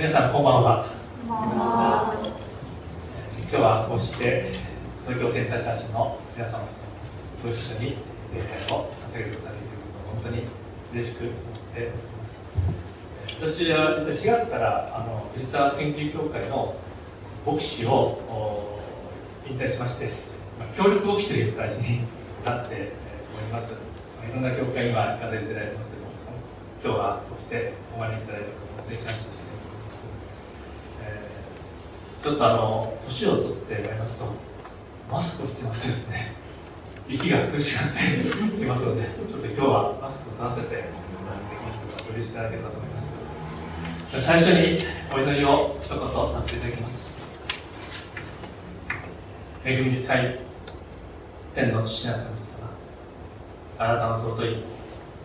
皆さんこんばんは。今日はこうして東京センターチャーチの皆様とご一緒に礼拝を捧げることができることを本当に嬉しく思っております。私は実は4月からあの藤沢研究協会の牧師を引退しまして、まあ、協力牧師という形になっております、まあ、いろんな教会には行かせていただいてますけども今日はこうしてお招きいただいたことを本当に感謝してちょっとあの年を取ってまいりますとマスクをしてますとですね。息が苦しくなってきますのでちょっと今日はマスクを取らせてできますお許しいただければと思います。最初にお祈りを一言させていただきます。恵み深い天の父なる神様あなたの尊い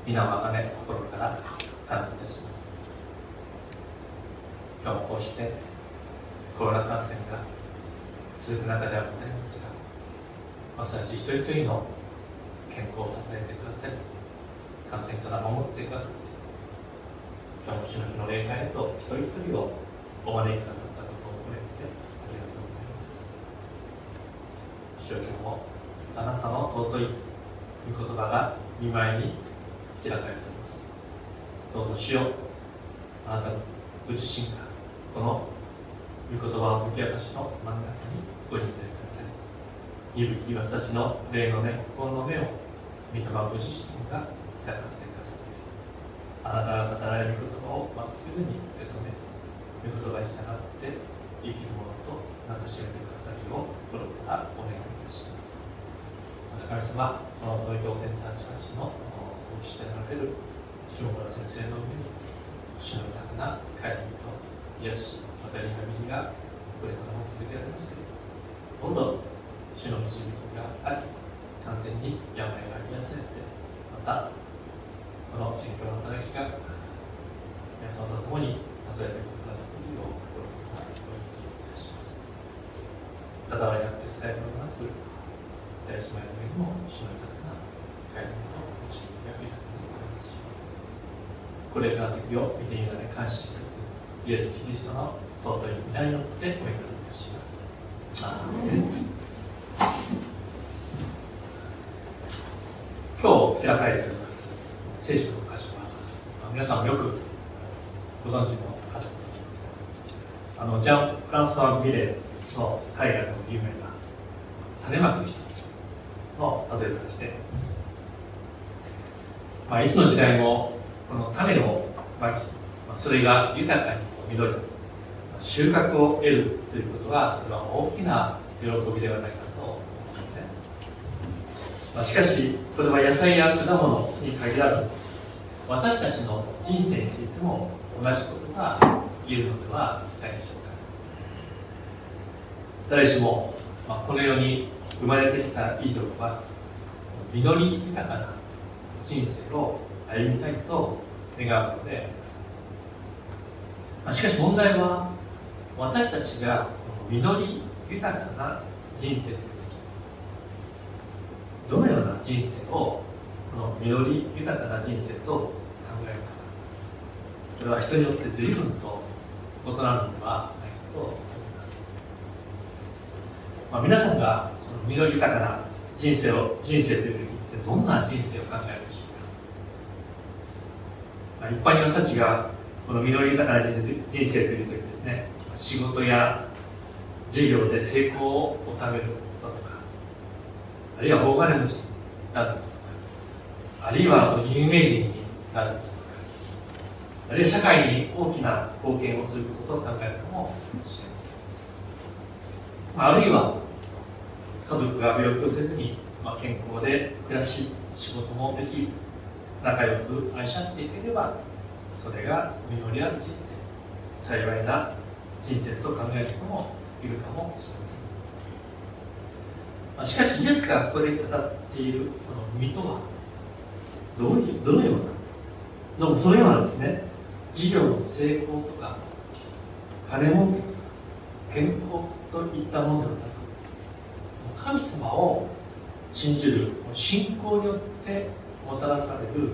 皆をあがめ心から賛美いたします。今日もこうしてコロナ感染が続く中ではございますが私たち一人一人の健康を支えてくださり感染から守ってくださって今日も主の日の礼拝へと一人一人をお招きくださった主よ今日もあなたの尊い御言葉が見舞いに開かれております。どうぞ主よあなたご自身がこの御言葉の解き明かしの真ん中にご臨在ください鈍き私たちの霊の目心の目を御霊ご自身が開かせてくださいあなたが語られる言葉をまっすぐに受け止め御言葉に従って生きるものとなさしめてくださるよう心からお願いいたしますまた神様この東京センターチカーチのお師でられる下村先生の上に主の豊かな会議と癒しまたリハビリがこれからも続けられますけれどどんどん主の導きがあり完全に病が癒されてまたこの宣教の働きが皆様と共になされていくことができるよう心からお祈りいたします。ただわりあって伝えております大姉妹の上にも主の豊かな帰りの導きが豊かになります。しこれからの時を見ているので感謝しつつイエス・キリストの尊い皆によってお祈りいたします。今日開かれております。聖書の箇所は皆さんよくご存知の箇所だと思います。があのジャン・フランソワ・ミレーの海外の有名な種まく人の例えとしています、まあ、いつの時代もこの種をまきそれが豊かに実り収穫を得るということはこれは大きな喜びではないかと思いますね、まあ、しかしこれは野菜や果物に限らず私たちの人生についても同じことが言えるのではないでしょうか。誰しも、まあ、この世に生まれてきた以上は実り豊かな人生を歩みたいと願うので、しかし問題は私たちが実り豊かな人生という時どのような人生をこの実り豊かな人生と考えるか。これは人によって随分と異なるのではないかと思います、まあ、皆さんが緑豊かな人生を人生という時にですねどんな人生を考えるでしょうか、まあ、一般に私たちがこの緑豊かな人生という時ですね仕事や事業で成功を収めることとかあるいは大金持ちになることとかあるいは有名人になることとかあるいは社会に大きな貢献をすることと考えるかもしれません、あ、あるいは家族が病気をせずに、まあ、健康で暮らし仕事もでき仲良く愛し合っていければそれが実りある人生幸いな人生と考える人もいるかもしれません、まあ、しかしイエスがここで語っているこの実とはどういうどのようなどうもそのようなですね。事業の成功とか金儲けとか健康といったものではなく神様を信じる信仰によってもたらされる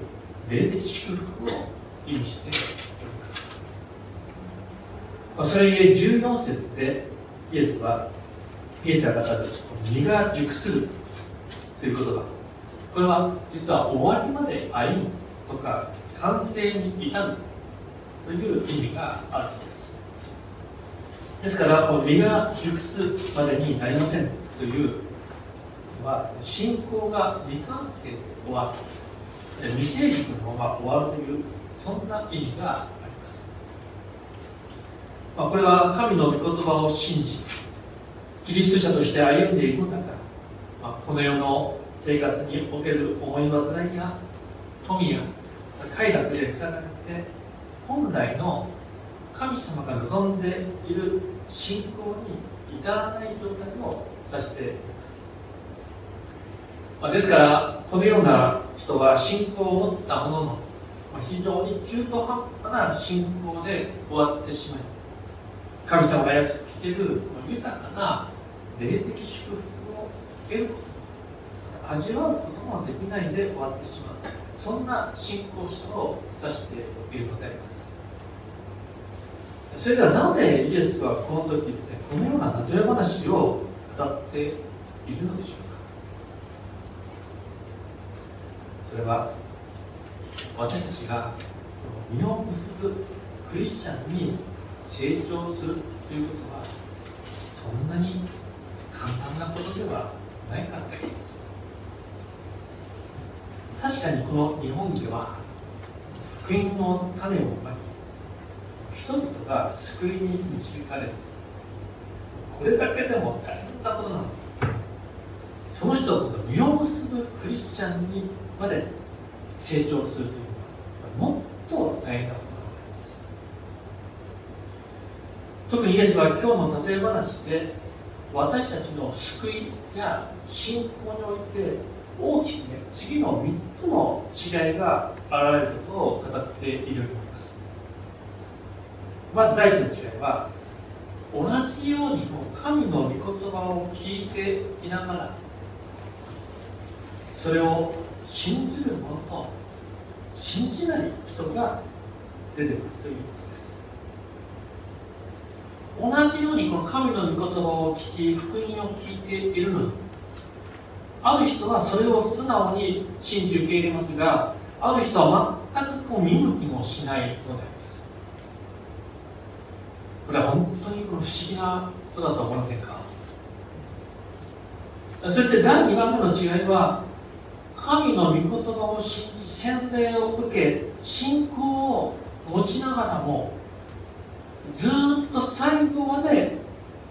霊的祝福を意味しておりますそれゆえ14節でイエスはイエスが語る身が熟するという言葉これは実は終わりまで歩むとか完成に至るという意味があるそうです。ですから身が熟すまでになりませんというのは信仰が未完成で終わる。未成熟のまま終わるというそんな意味があります、まあ、これは神の御言葉を信じキリスト者として歩んでいるのだから、まあ、この世の生活における思い煩いや富や快楽で塞がれて本来の神様が望んでいる信仰に至らない状態を指しています、まあ、ですからこのような人は信仰を持ったものの非常に中途半端な信仰で終わってしまい神様が約束している豊かな霊的祝福を得ること味わうこともできないで終わってしまう。そんな信仰者を指しているのであります。それではなぜイエスはこの時ですねこのような例え話を語っているのでしょうか。それは私たちが実を結ぶクリスチャンに成長するということはそんなに簡単なことではないからです。確かにこの日本では福音の種をまき人々が救いに導かれるこれだけでも大変なことなの。その人が実を結ぶクリスチャンにまで成長するというもっと大変なことです特にイエスは今日の例え話で私たちの救いや信仰において大きくね次の3つの違いが現れることを語っているように思います。まず第一の違いは同じように神の御言葉を聞いていながらそれを信じる者と信じない人が出てくるということです。同じようにこの神の御言葉を聞き福音を聞いているのにある人はそれを素直に信じ受け入れますがある人は全くこう見向きもしないのであります。これは本当にこの不思議なことだと思いませんか？そして第2番目の違いは神の御言葉を信じ洗礼を受け信仰を持ちながらもずっと最後まで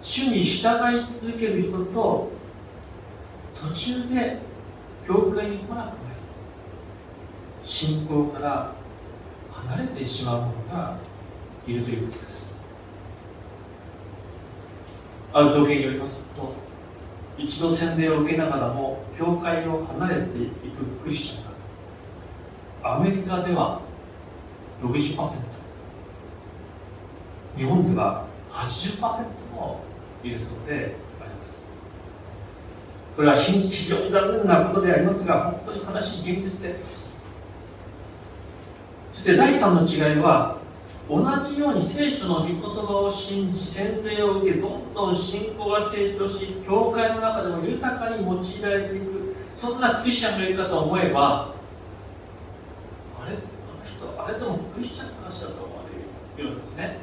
主に従い続ける人と途中で教会に来なくなり信仰から離れてしまう者がいるということです。ある統計によりますと一度洗礼を受けながらも教会を離れていくクリスチャンがアメリカでは60%日本では80%もいるそうであります。これは非常に残念なことでありますが本当に悲しい現実で。そして第3の違いは同じように聖書の御言葉を信じ洗礼を受けどんどん信仰が成長し教会の中でも豊かに用いられていくそんなクリスチャンがいるかと思えばあれあの人あれでもクリスチャンかしらと思われるようですね。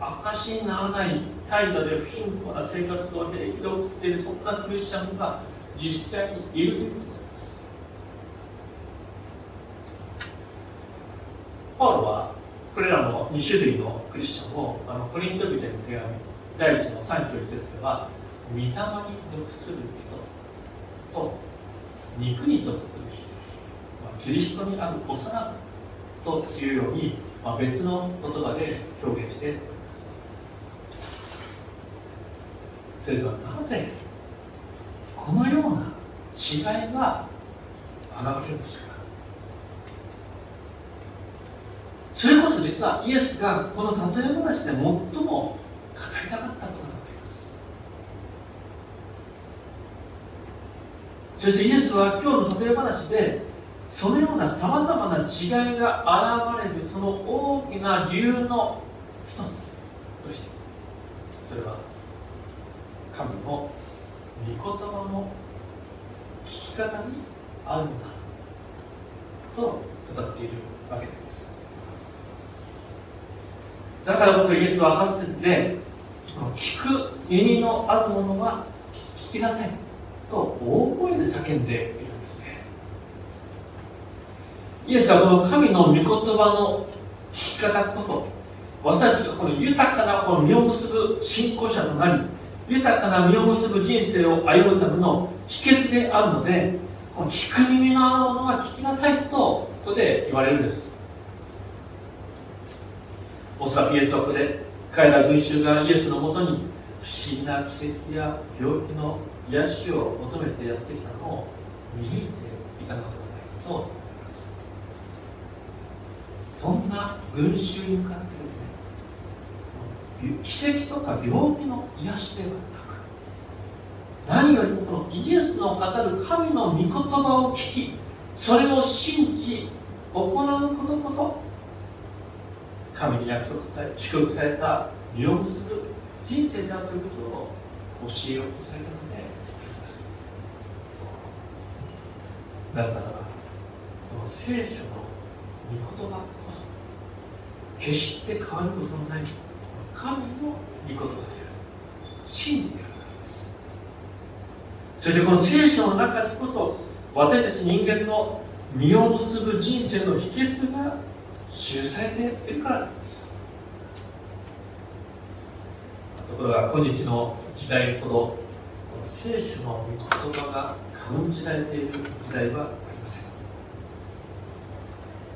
証にならない態度で不貧困な生活を平気で送っているそんなクリスチャンが実際にいるということです。パウロはこれらの2種類のクリスチャンをあのコリント人への手紙第1の3章1節では御霊に属する人と肉に属する人、キリストにある幼子というように、まあ、別の言葉で表現しておりますそれではなぜこのような違いが現れるんでしょうかそれこそ実はイエスがこの例え話で最も語りたかったことなんです。そしてイエスは今日の例え話でそのようなさまざまな違いが現れるその大きな理由の一つとしてそれは神の御言葉の聞き方にあるのだと語っているわけですだからこそイエスは8節で聞く耳のあるものは聞きなさいと大声で叫んでイエスはこの神の御言葉の聞き方こそ私たちがこの豊かなこの実を結ぶ信仰者となり豊かな実を結ぶ人生を歩むための秘訣であるのでこの聞く耳のあるものは聞きなさいとここで言われるんです。おそらくイエスはここで彼ら群衆がイエスのもとに不思議な奇跡や病気の癒しを求めてやってきたのを見抜いていたのではないかと思いますそんな群衆に向かってですね奇跡とか病気の癒しではなく何よりもこのイエスの語る。神の御言葉を聞きそれを信じ行うことこそ神に約束され祝福された実を結ぶ人生である。ということを教えようとされたのでありますなぜならこの聖書の御言葉こそ決して変わることのない神の御言葉である。真であるからです。そしてこの聖書の中にこそ私たち人間の実を結ぶ人生の秘訣が記されているからです。ところが今日の時代ほど聖書の御言葉が軽んじられている時代は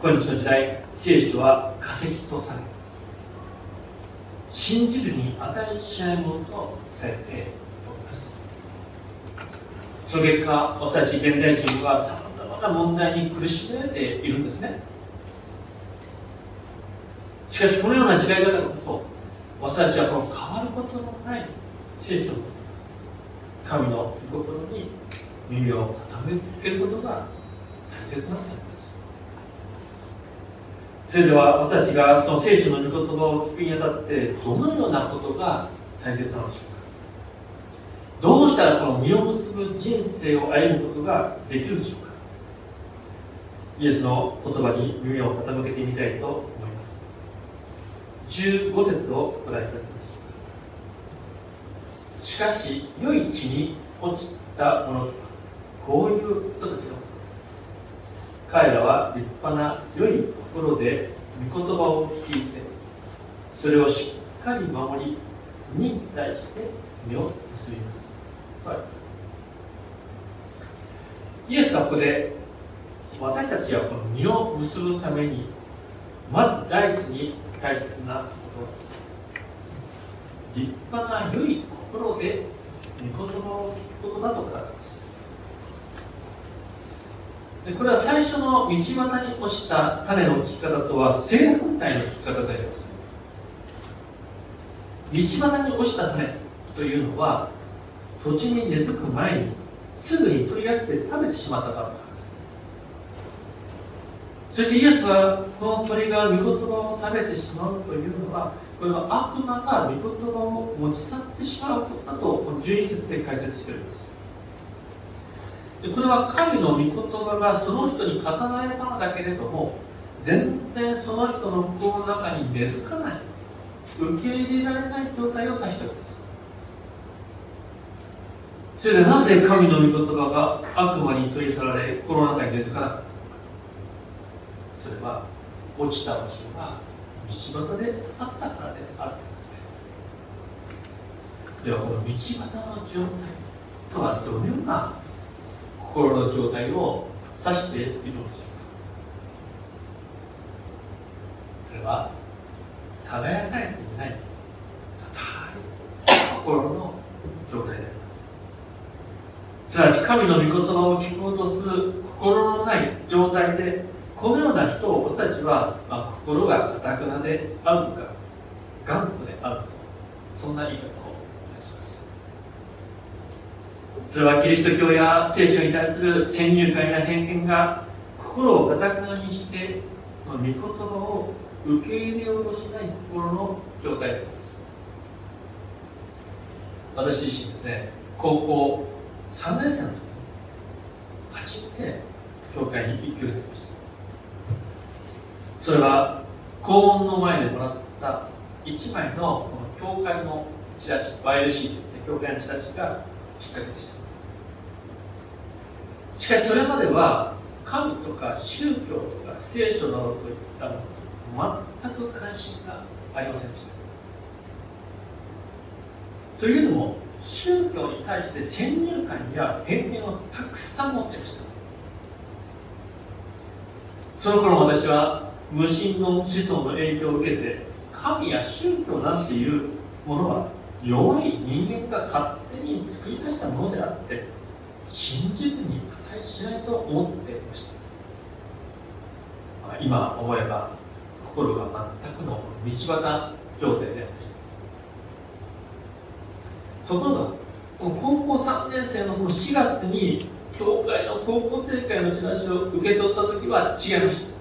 今日の時代聖書は化石とされ信じるに値しないものとされております。その結果私たち現代人はさまざまな問題に苦しめられているんですね。しかしこのような時代だからこそ私たちはこの変わることのない聖書の神の御心に耳を傾けることが大切なのでありますそれでは私たちがその聖書の御言葉を聞くにあたってどのようなことが大切なのでしょうか？どうしたらこの実を結ぶ人生を歩むことができるでしょうか？イエスの言葉に耳を傾けてみたいと思います。15節をご覧いただきます。しかし良い地に落ちた者とはこういう人たちの彼らは立派な良い心で御言葉を聞いてそれをしっかり守りに対して身を結びます。とあります。イエスがここで私たちがこの身を結ぶためにまず第一に大切なことです。立派な良い心で御言葉を聞くことだと語でこれは最初の道端に落ちた種の聞き方とは正反対の聞き方であります。道端に落ちた種というのは土地に根付く前にすぐに取り上げて食べてしまったからです。そしてイエスはこの鳥が御言葉を食べてしまうというのはこれは悪魔が御言葉を持ち去ってしまうことだとこの11節で解説しています。これは神の御言葉がその人に語られたのだけれども全然その人の心の中に根付かない受け入れられない状態を指しております。それでなぜ神の御言葉が悪魔に取り去られ心の中に根付かなかったのか。それは落ちた場所が道端であったからであるんですね。ではこの道端の状態とはどのような心の状態を指しているのでしょうかそれは耕されていない硬い心の状態であります。すなわち神の御言葉を聞こうとする心のない状態でこのような人を私たちは、まあ、心がかたくなであるとか頑固であると。そんな言い方。をそれはキリスト教や聖書に対する先入観や偏見が心をかたくなにして御言葉を受け入れようとしない心の状態です。私自身ですね高校3年生の時に初めて教会に行くようになりました。それは校門の前でもらった1枚のこの教会のチラシ YLC といって教会のチラシがきっかけでしたしかしそれまでは神とか宗教とか聖書などといったもの全く関心がありませんでした。というのも宗教に対して先入観や偏見をたくさん持っていました。その頃私は無神の思想の影響を受けて神や宗教なんていうものは弱い人間が勝手に作り出したものであって信じるに値しないと思っていました。今思えば心が全くの道端状態でありました。ところがこの高校3年生のその4月に教会の高校生会のチラシを受け取った時は違いました。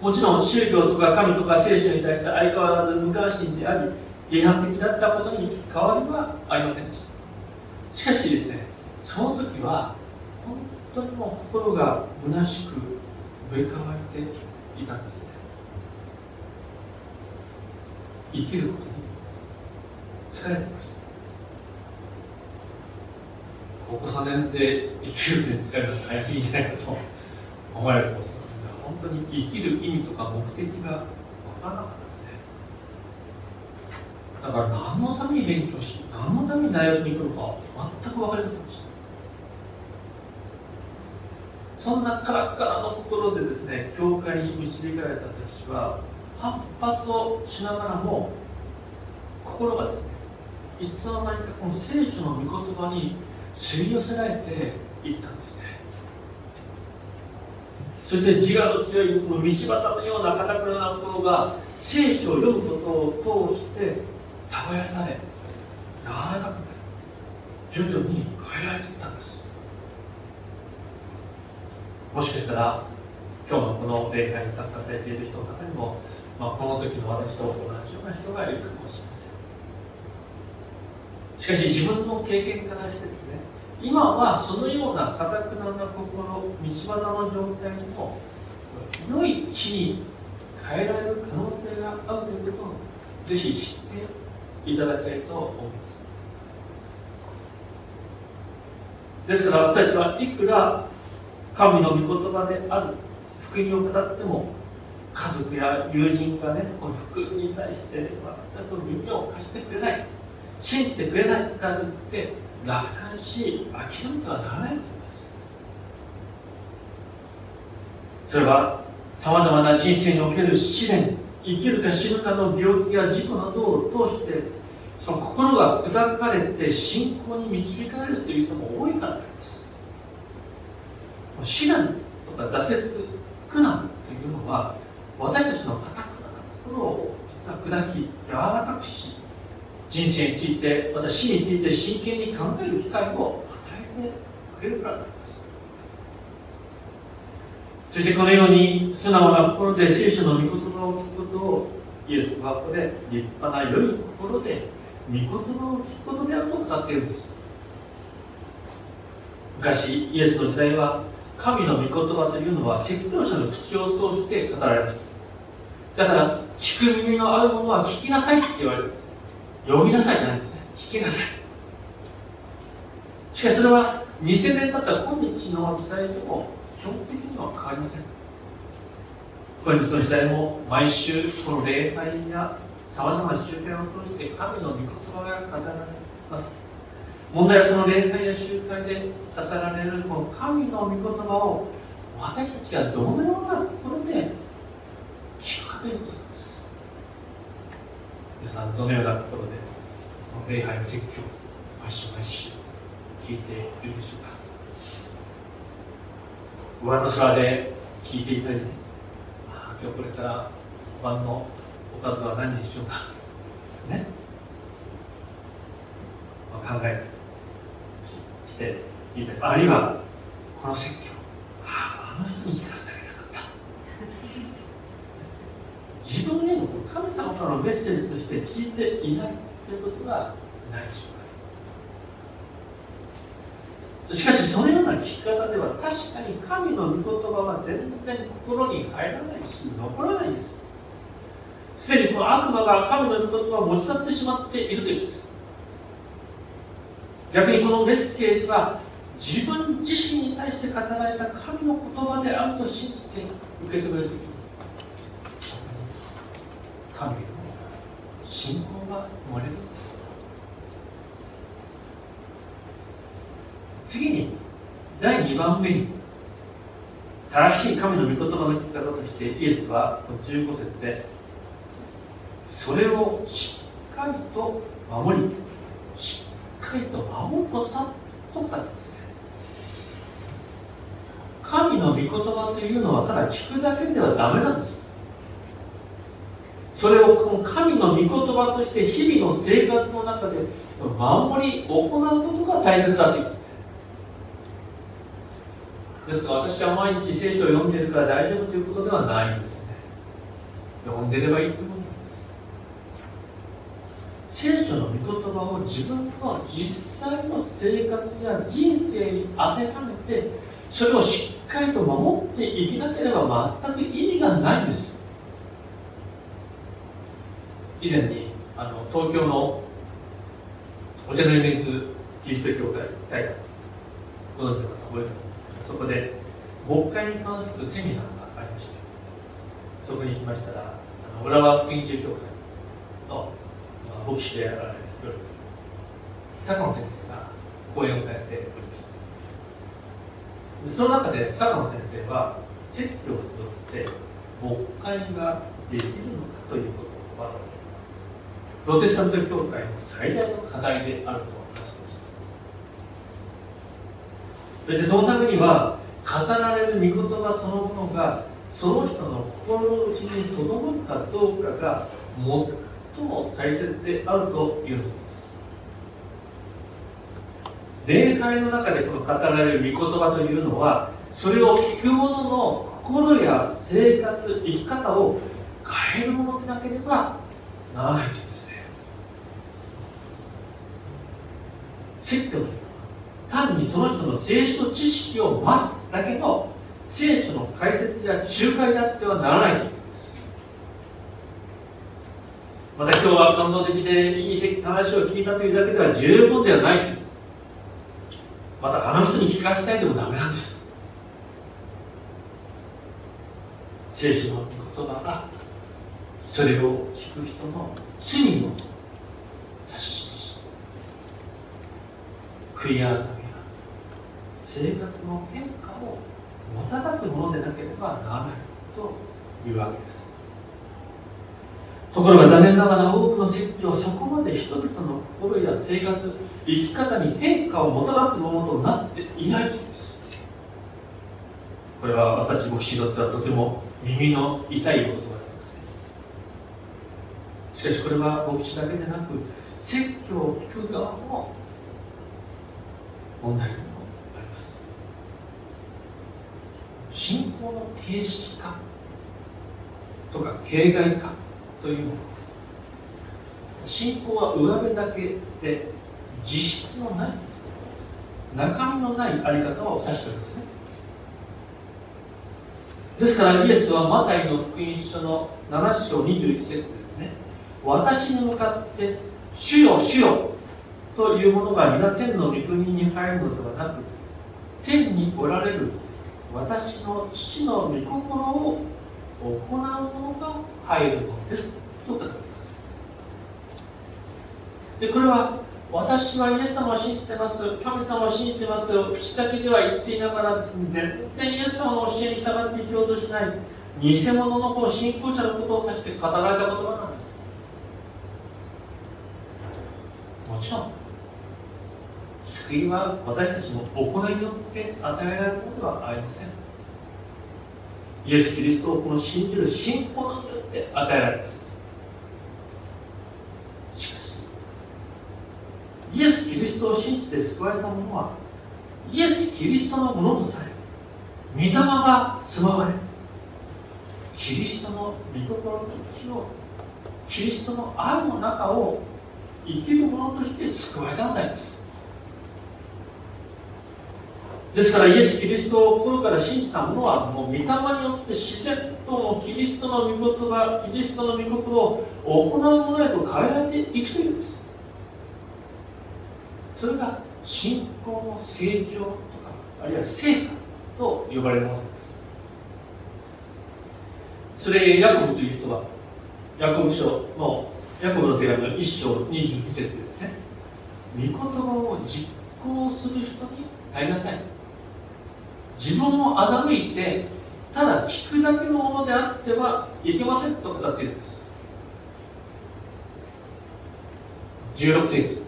もちろん宗教とか神とか聖書に対して相変わらず無関心であり批判的だったことに変わりはありませんでした。しかしですねその時は本当にもう心が虚しく植え替わっていたんですね。生きることに疲れていました。高校3年で生きるって疲れるの早すぎじゃないかと思われるかもしれませんが本当に生きる意味とか目的が分からなかった。だから何のために勉強し何のために大学に行くのか全く分かりませんでした。そんなカラッカラの心でですね教会に導かれた私は反発をしながらも心がですねいつの間にかこの聖書の御言葉に吸い寄せられていったんですね。そして自我の強いこの道端のような堅くな心が聖書を読むことを通して耕され柔らかくなり徐々に変えられていったんです。もしかしたら今日のこの礼拝に参加されている人の中にも、まあ、この時の私と同じような人がいるかもしれません。しかし自分の経験からしてですね今はそのようなかたくなな心道端の状態にも良い地に変えられる可能性があるということをぜひ知っていただきたいと思いますですから私たちはいくら神の御言葉である福音を語っても家族や友人がねこの福音に対して全く耳を貸してくれない信じてくれないからといって楽観し諦めてはならないと思いますそれはさまざまな人生における試練生きるか死ぬかの病気や事故などを通してその心が砕かれて信仰に導かれるという人も多いからです。試練とか挫折苦難というのは私たちの固くな心を実は砕き柔らかくし人生についてまた死について真剣に考える機会を与えてくれるからですそしてこのように素直な心で聖書の御言葉を聞くことをイエスはここで立派な良い心で御言葉を聞くことであると語っているんです。昔イエスの時代は神の御言葉というのは説教者の口を通して語られました。だから聞く耳のあるものは聞きなさいって言われたんです。読みなさいじゃないんですね。聞きなさい。しかしそれは2000年経った今日の時代でも基本的には変わりません今日の時代も毎週この礼拝やさまざまな集会を通して神の御言葉が語られます。問題はその礼拝や集会で語られるこの神の御言葉を私たちがどのような心で聞くかということです。皆さんどのような心で礼拝の説教毎週毎週聞いているでしょうか。上の空で聞いていたりね、ああ今日これから晩のおかずは何にしようか。ね、まあ、考えてしていたりあるいはこの説教。あああの人に聞かせてあげたかった。自分への神様からのメッセージとして聞いていないということがないでしょうしかしそのような聞き方では確かに神の御言葉は全然心に入らないし残らないんです。すでにこの悪魔が神の御言葉を持ち去ってしまっているというんです。逆にこのメッセージは自分自身に対して語られた神の言葉であると信じて受け止めるときに神の信仰が生まれるんです次に第2番目に正しい神の御言葉の聞き方としてイエスは15節でそれをしっかりと守りしっかりと守ることだと語ってますね。神の御言葉というのはただ聞くだけではダメなんです。それをこの神の御言葉として日々の生活の中で守り行うことが大切だと言いうんです。ですから私は毎日聖書を読んでいるから大丈夫ということではないんですね。読んでればいいと思うんです。聖書の御言葉を自分の実際の生活や人生に当てはめてそれをしっかりと守っていけなければ全く意味がないんです。以前にあの東京のお茶の湯メズキリスト教会大会ご存知の方覚えてるんです？そこで牧会に関するセミナーがありましてそこに行きましたらあの浦和福音中教会の、まあ、牧師であられる坂野先生が講演をされておりましたその中で坂野先生は説教によって牧会ができるのかということはプロテスタント教会の最大の課題であると話していましたでそのためには語られる御言葉そのものがその人の心の内にとどまるかどうかが最も大切であるというのです。礼拝の中でこの語られる御言葉というのはそれを聞く者の心や生活生き方を変えるものでなければならないという説教というのは単にその人の聖書知識を増すだけの聖書の解説や仲介であってはならない。ということですまた今日は感動的でいい話を聞いたというだけでは十分ではないというまたあの人に聞かせたいでもダメなんです。聖書の言葉がそれを聞く人の罪の指し悔い改め生活の変化をもたらすものでなければならないというわけです。ところが残念ながら多くの説教はそこまで人々の心や生活生き方に変化をもたらすものとなっていないというんです。これは私たち牧師にとってはとても耳の痛いお言葉であります。しかしこれは牧師だけでなく説教を聞く側も問題でもあります信仰の形式化とか形骸化というもの信仰は上辺だけで実質のない中身のないあり方を指しておりますね。ですからイエスはマタイの福音書の7章21節ですね。私に向かって「主よ主よというものが皆天の御国に入るのではなく天におられる私の父の御心を行うものが入るのです。と語りますでこれは私はイエス様を信じてます。神様を信じてますと口だけでは言っていながらですね全然イエス様の教えに従って生きようとしない偽物のこう信仰者のことを指して語られた言葉なんです。もちろん。救いは私たちの行いによって与えられるものではありません。イエス・キリストをこの信じる信仰によって与えられます。しかしイエス・キリストを信じて救われた者はイエス・キリストのものとされ御霊が住まわれキリストの御心の内をキリストの愛の中を生きるものとして救われたのであります。ですからイエス・キリストを心から信じた者はもう御霊によって自然ともキリストの御言葉キリストの御心を行うものへと変えられていくというんです。それが信仰の成長とかあるいは成果と呼ばれるものです。それヤコブという人はヤコブ書のヤコブの手紙の1章22節でですね。御言葉を実行する人になりなさい。自分を欺いてただ聞くだけのものであってはいけませんと語っているんです。16世紀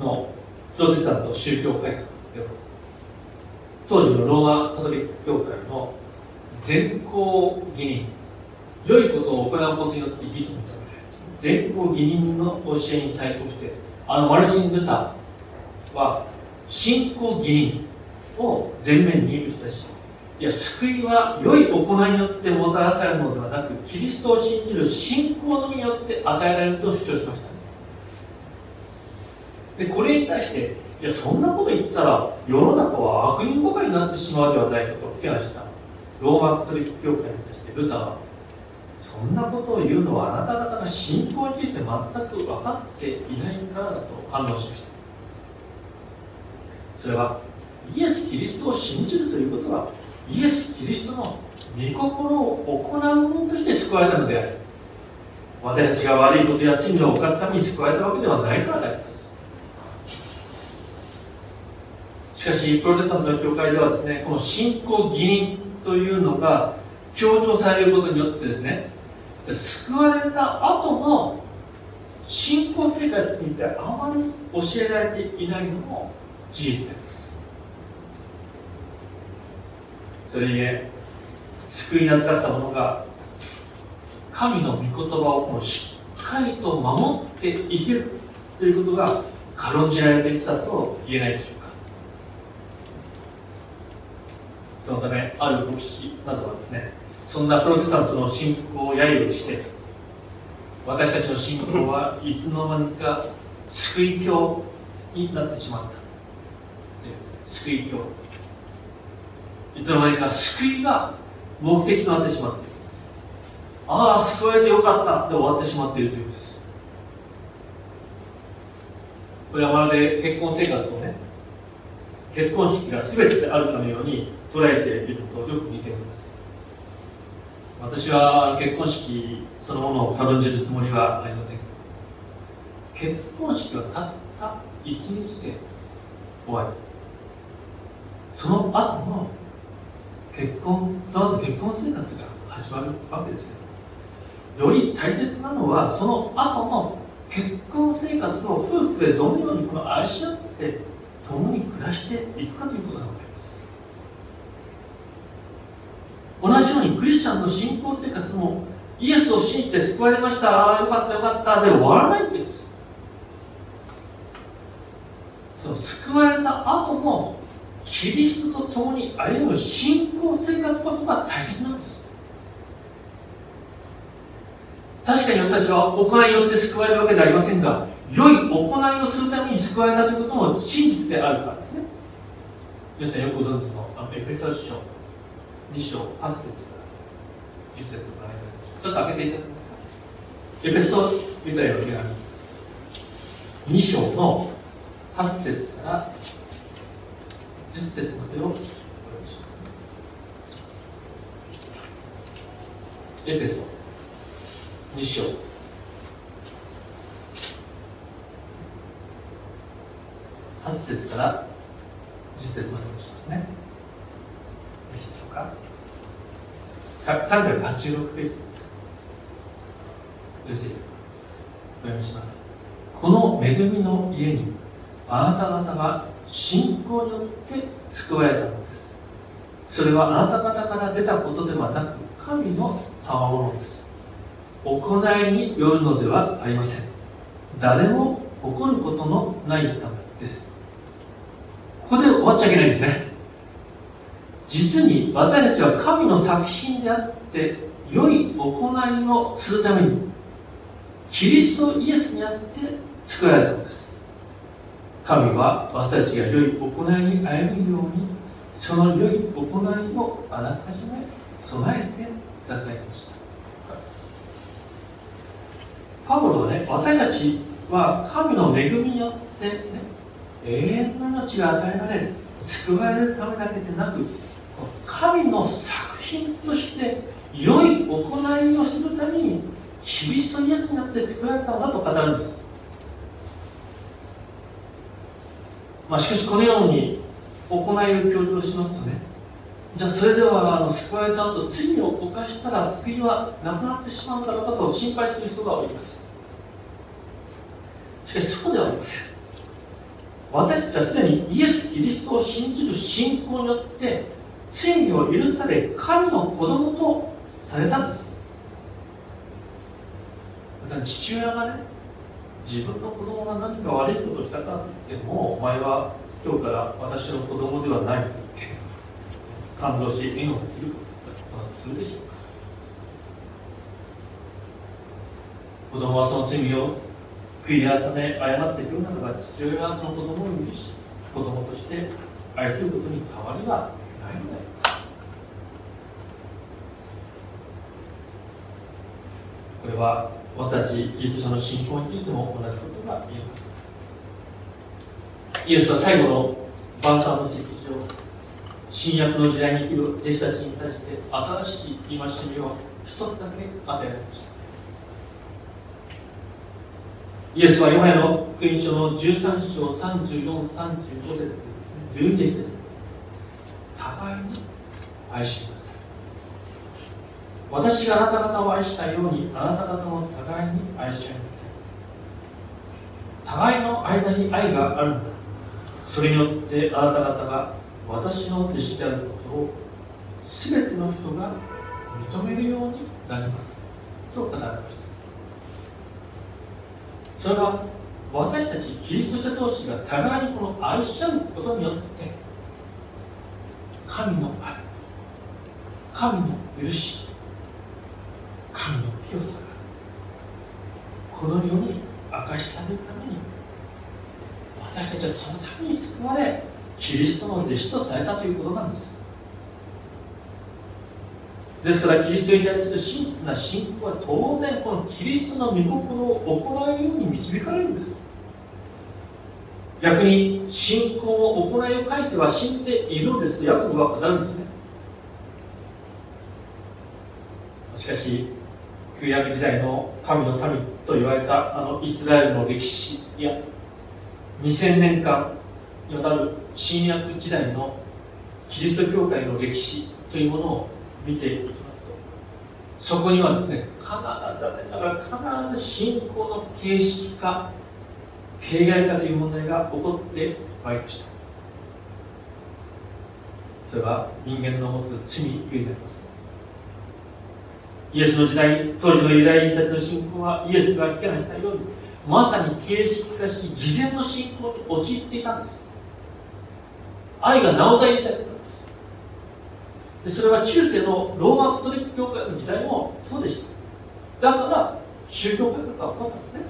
のプロテスタント宗教改革では当時のローマカトリック教会の全校義人良いことを行うことによって義と認められ全校義人の教えに対抗してあのマルチン・ルターは信仰義人。を前面に打ち出しいや救いは良い行いによってもたらされるのではなくキリストを信じる信仰のみによって与えられると主張しました。でこれに対していやそんなこと言ったら世の中は悪人ばかりになってしまうではないかと批判した。ローマカトリック教会に対してルターはそんなことを言うのはあなた方が信仰について全く分かっていないからだと反論しました。それはイエス・キリストを信じるということはイエス・キリストの御心を行うものとして救われたのである。私たちが悪いことや罪を犯すために救われたわけではないからであります。しかしプロテスタントの教会ではですねこの信仰義人というのが強調されることによってですね救われた後の信仰生活についてあまり教えられていないのも事実であります。それゆえ救いに預かった者が神の御言葉をもうしっかりと守っていけるということが軽んじられてきたと言えないでしょうか。そのためある牧師などはですねそんなプロテスタントの信仰を揶揄して私たちの信仰はいつの間にか救い教になってしまった救い教。いつの間にか救いが目的となってしまっているああ救われてよかったで終わってしまっているというんです。これはまるで結婚生活をね結婚式が全てであるかのように捉えているのとよく似ています。私は結婚式そのものを軽んじるつもりはありません。結婚式はたった一日で終わりその後の結婚その後結婚生活が始まるわけですよより大切なのはその後の結婚生活を夫婦でどのようにこの愛し合って共に暮らしていくかということなわけです。同じようにクリスチャンの信仰生活もイエスを信じて救われました。よかったよかった。で終わらないって言うんですその救われた後のキリストと共に歩む信仰生活こそが大切なんです。確かに私たちは行いによって救われるわけではありませんが良い行いをするために救われたということも真実であるからですね。皆さんよくご存知のあのエペソ書2章8節から10節をご覧いただきましょうちょっと開けていただけますか？エペソユダヤの手紙2章の8節から10節までをお読みしますエペソ2章。8節から10節までおしますね。よろしいでしょうか？386ページです。よろしいお読みします。この恵みの家にあなた方が信仰によって救われたのです。それはあなた方から出たことではなく神の賜物です。行いによるのではありません。誰も誇ることのないためです。ここで終わっちゃいけないんですね。実に私たちは神の作品であって良い行いをするためにキリストイエスにあって作られたのです。神は私たちが良い行いに歩むようにその良い行いをあらかじめ備えてくださいました。パウロはね私たちは神の恵みによってね永遠の命が与えられる救われるためだけでなく神の作品として良い行いをするためにキリストイエスになって作られたのだと語るんです、まあ、しかしこのように行いを強調しますとね。じゃあそれではあの救われた後罪を犯したら救いはなくなってしまうんだろうかと心配する人がおります。しかしそうではありません。私たちはすでにイエス・キリストを信じる信仰によって罪を許され神の子供とされたんです。父親がね自分の子供が何か悪いことをしたかって言ってもお前は今日から私の子供ではないと言って感動し縁を切ることをするでしょうか。子供はその罪を悔い改め謝っていくるならば父親はその子供を許し子供として愛することに変わりはないのでありますこれは私たちギリシャの信仰についても同じことが言えます。イエスは最後の晩餐の席上新約の時代に生きる弟子たちに対して新しい戒めを一つだけ与えられました。イエスはヨハネの福音書の13章34、35節でですね、12節で互いに愛しなさい。私があなた方を愛したように、あなた方も互いに愛し合いなさい。互いの間に愛があるのだ。それによってあなた方が私の弟子であることを全ての人が認めるようになります。と語られました。それは私たちキリスト者同士が互いにこの愛し合うことによって神の愛神の許し神の清さがこの世に明かしされるために私たちはそのために救われキリストの弟子とされたということなんです。ですからキリストに対する真実な信仰は当然このキリストの御心を行うように導かれるんです。逆に信仰を行いを書いては死んでいるんですとヤコブは語るんですね。しかし旧約時代の神の民と言われたあのイスラエルの歴史や2000年間にわたる新約時代のキリスト教会の歴史というものを見ていきますとそこにはですね必ず残念ながら必ず信仰の形式化形骸化という問題が起こってまいりました。それは人間の持つ罪ゆえであります。イエスの時代当時のユダヤ人たちの信仰はイエスが聞かないしたようにまさに形式化し偽善の信仰に陥っていたんです。愛がなお題にされてたです。でそれは中世のローマカトリック教会の時代もそうでした。だから宗教改革が起こったんですね。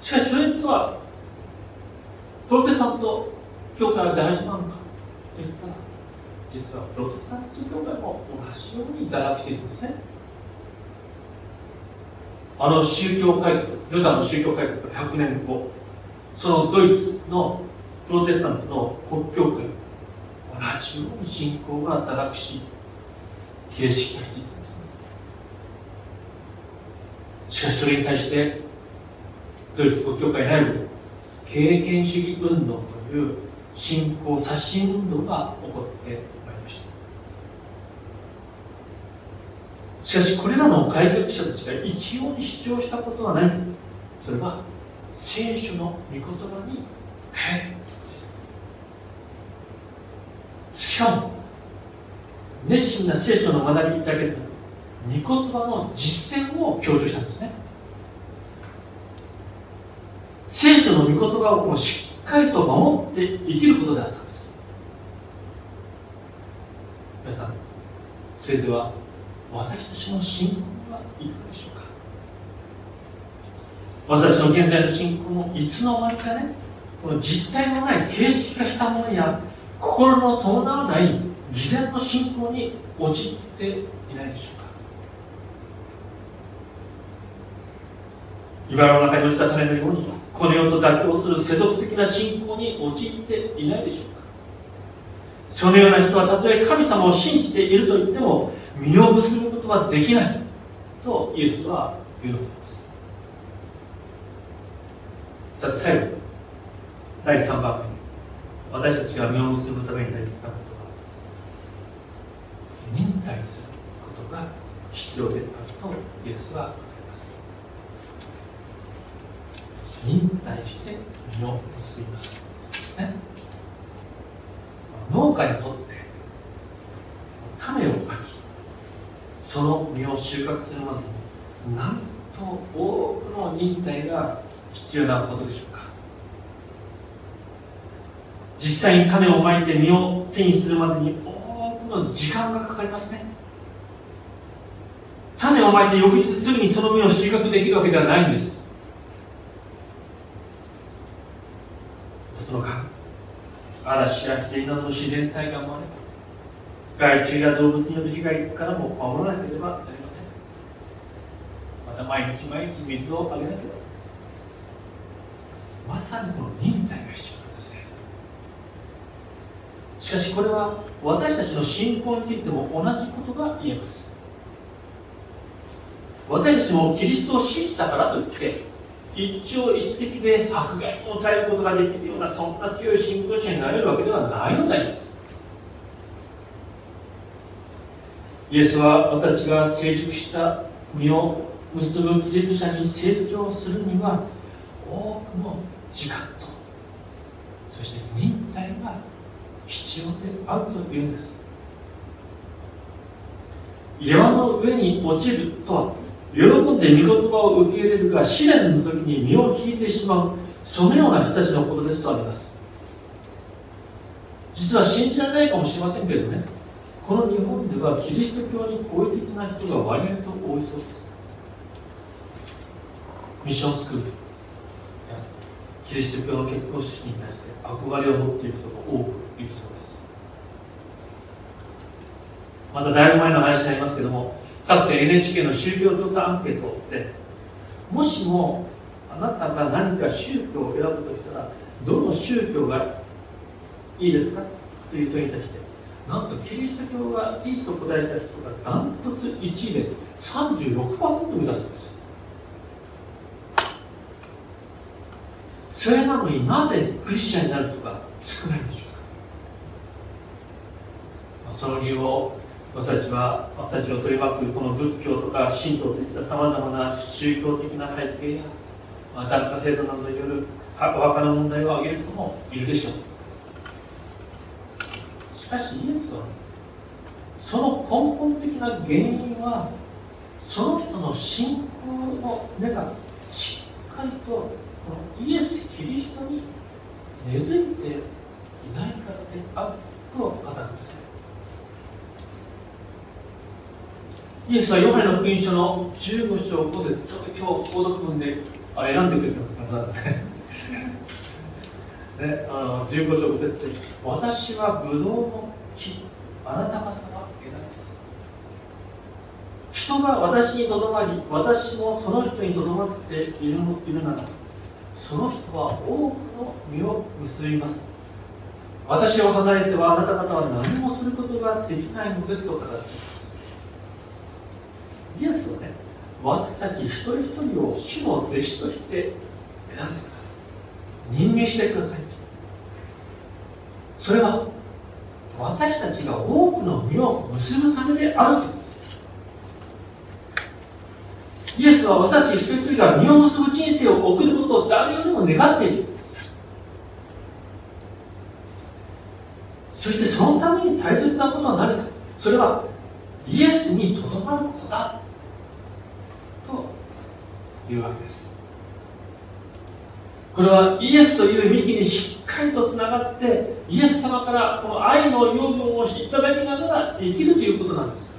しかしそれにはプロテスタント教会は大事なのかと言ったら実はプロテスタント教会も同じように堕落しているんですね。あの宗教改革ルタの宗教改革から100年後そのドイツのプロテスタントの国教会同じように信仰が堕落し形式化していったんですね。しかしそれに対してドイツ国教会内部で経験主義運動という信仰刷新運動が起こってまいりましたしかしこれらの改革者たちが一様に主張したことは何かそれは聖書の御言葉に変えるしかも熱心な聖書の学びだけでなく御言葉の実践を強調したんですね。聖書の御言葉をしっかりと守って生きることであったんです。皆さんそれでは私たちの信仰はいかがでしょうか？私たちの現在の信仰もいつの間にかねこの実体のない形式化したものや心の伴わない偽善の信仰に陥っていないでしょうか？茨の中に落ちた種のようにこの世と妥協する世俗的な信仰に陥っていないでしょうか？そのような人はたとえ神様を信じていると言っても身を結ぶことはできないとイエスは言うのですさて最後第3番目私たちが身を結ぶために大切なことは忍耐することが必要であるとイエスは言います。忍耐して身を結びます。ですね。農家にとって種をまきその実を収穫するまでになんと多くの忍耐が必要なことでしょうか。実際に種をまいて実を手にするまでに多くの時間がかかりますね。種をまいて翌日すぐにその実を収穫できるわけではないんです。その間嵐や日などの自然災害もあれば害虫や動物による被害からも守らなければなりません。また毎日毎日水をあげなければ。まさにこの忍耐が必要なんですね。しかしこれは私たちの信仰についても同じことが言えます。私たちもキリストを信じたからといって一朝一夕で迫害を耐えることができるようなそんな強い信仰者になれるわけではないのであります。イエスは私たちが成熟した身を結ぶ技術者に成長するには多くの時間とそして忍耐が必要であるというんです。山の上に落ちるとは喜んで御言葉を受け入れるが試練の時に身を引いてしまうそのような人たちのことですとあります。実は信じられないかもしれませんけどね。この日本ではキリスト教に好意的な人が割合と多いそうです。ミッションスクール。キリスト教の結婚式に対して憧れを持っている人が多くいるそうです。まただいぶ前の話になりますけどもかつて NHK の宗教調査アンケートでもしもあなたが何か宗教を選ぶとしたらどの宗教がいいですか？という問いに対してなんとキリスト教がいいと答えた人がダントツ1位で36%いたそうです。それなのになぜクリスチャンになる人が少ないんでしょうか？その理由を私たちは私たちを取り巻くこの仏教とか神道といったさまざまな宗教的な背景や、まあ、檀家制度などによるお墓の問題を挙げる人もいるでしょう。しかしイエスはその根本的な原因はその人の信仰の根がしっかりとこのイエス・キリストに根付いていないからであると語るんですイエスはヨハネの福音書の15章5節。ちょっと今日購読文であれ選んでくれてますからねねあの15章5節「私はブドウの木あなた方は枝です」人が私にとどまり私もその人にとどまっているいるならその人は多くの実を結びます。私を離れてはあなた方は何もすることができないのですと語っています。イエスはね私たち一人一人を主の弟子として選んでください。任命してください。それは私たちが多くの実を結ぶためであるとです。イエスは私たち一人一人が実を結ぶ人生を送ることを誰よりも願っているんです。そしてそのために大切なことは何か。それはイエスにとどまることだ。というわけです。これはイエスという幹にしっかりとつながってイエス様からこの愛の養分をいただきながら生きるということなんです。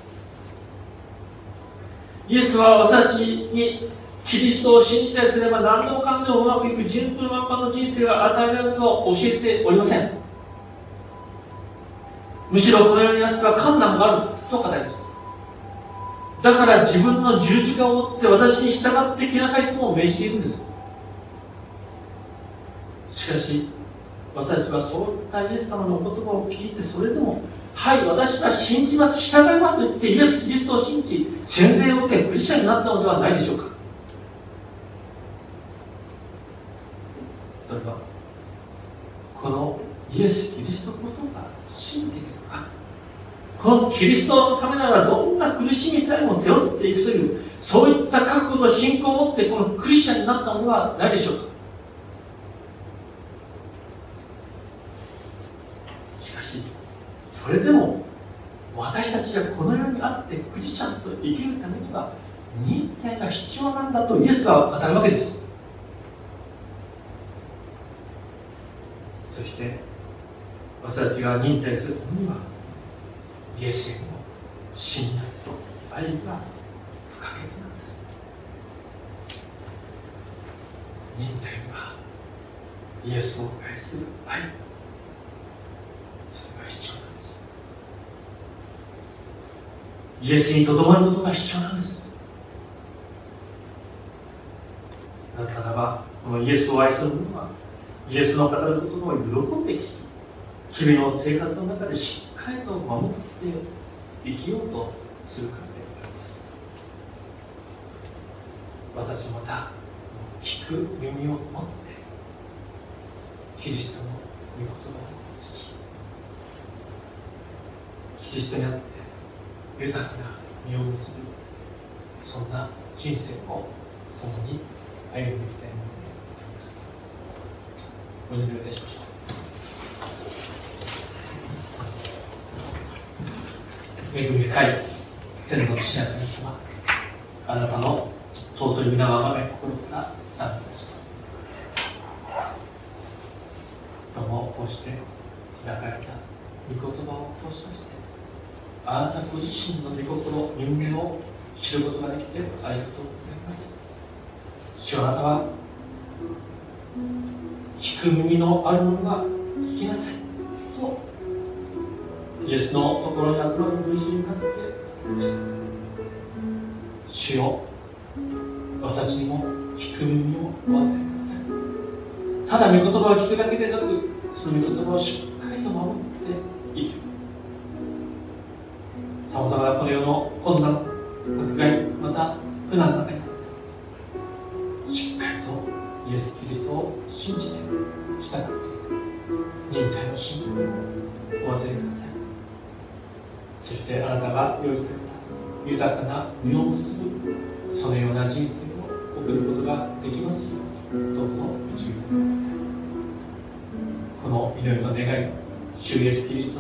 イエスは私たちにキリストを信じさえすれば何でもかんでもうまくいく順風満帆の人生が与えられると教えておりません。むしろこの世にあっては困難があると語ります。だから自分の十字架を持って私に従ってきなさいとも命じているんです。しかし私たちはそういったイエス様の言葉を聞いてそれでもはい私は信じます従いますと言ってイエス・キリストを信じ洗礼を受けクリスチャンになったのではないでしょうか。それはこのイエス・キリストこそが真理である。このキリストのためならどんな苦しみさえも背負っていくというそういった覚悟と信仰を持ってこのクリスチャンになったのではないでしょうかしかしそれでも私たちはこの世にあってクリスチャンと生きるためには忍耐が必要なんだとイエスが語るわけです。そして私たちが忍耐するためにはイエスへの信頼と愛が不可欠なんです忍耐はイエスを愛する愛それが必要なんですイエスにとどまることが必要なんです。なぜならばこのイエスを愛する者はイエスの語る言葉を喜んで聞き日々の生活の中でしっかりと守って生きようとするからであります。私また聞く耳を持ってキリストの御言葉を聞きキリストにあって豊かな実を結ぶそんな人生を共に歩んでいきたいものであります。お祈りをいたしましょう。恵み深い天の父なる神様あなたの尊い皆をあがめ心から賛美いたします。今日もこうして開かれた御言葉を通しましてあなたご自身の御心人間を知ることができてありがとうございます。主あなたは聞く耳のある者が聞きなさいとイエスのところに集まる無意識になって語りました主よ私たちにも聞く耳をお与えください。ただ御言葉を聞くだけでなくその御言葉をしっかの困難迫害また苦難の中にあってしっかりとイエス・キリストを信じて従っていく忍耐の信仰をお与えくださいそしてあなたが用意された豊かな実を結ぶそのような人生を送ることができますようにどうぞ導いてくださいこの祈りと願い主イエスキリスト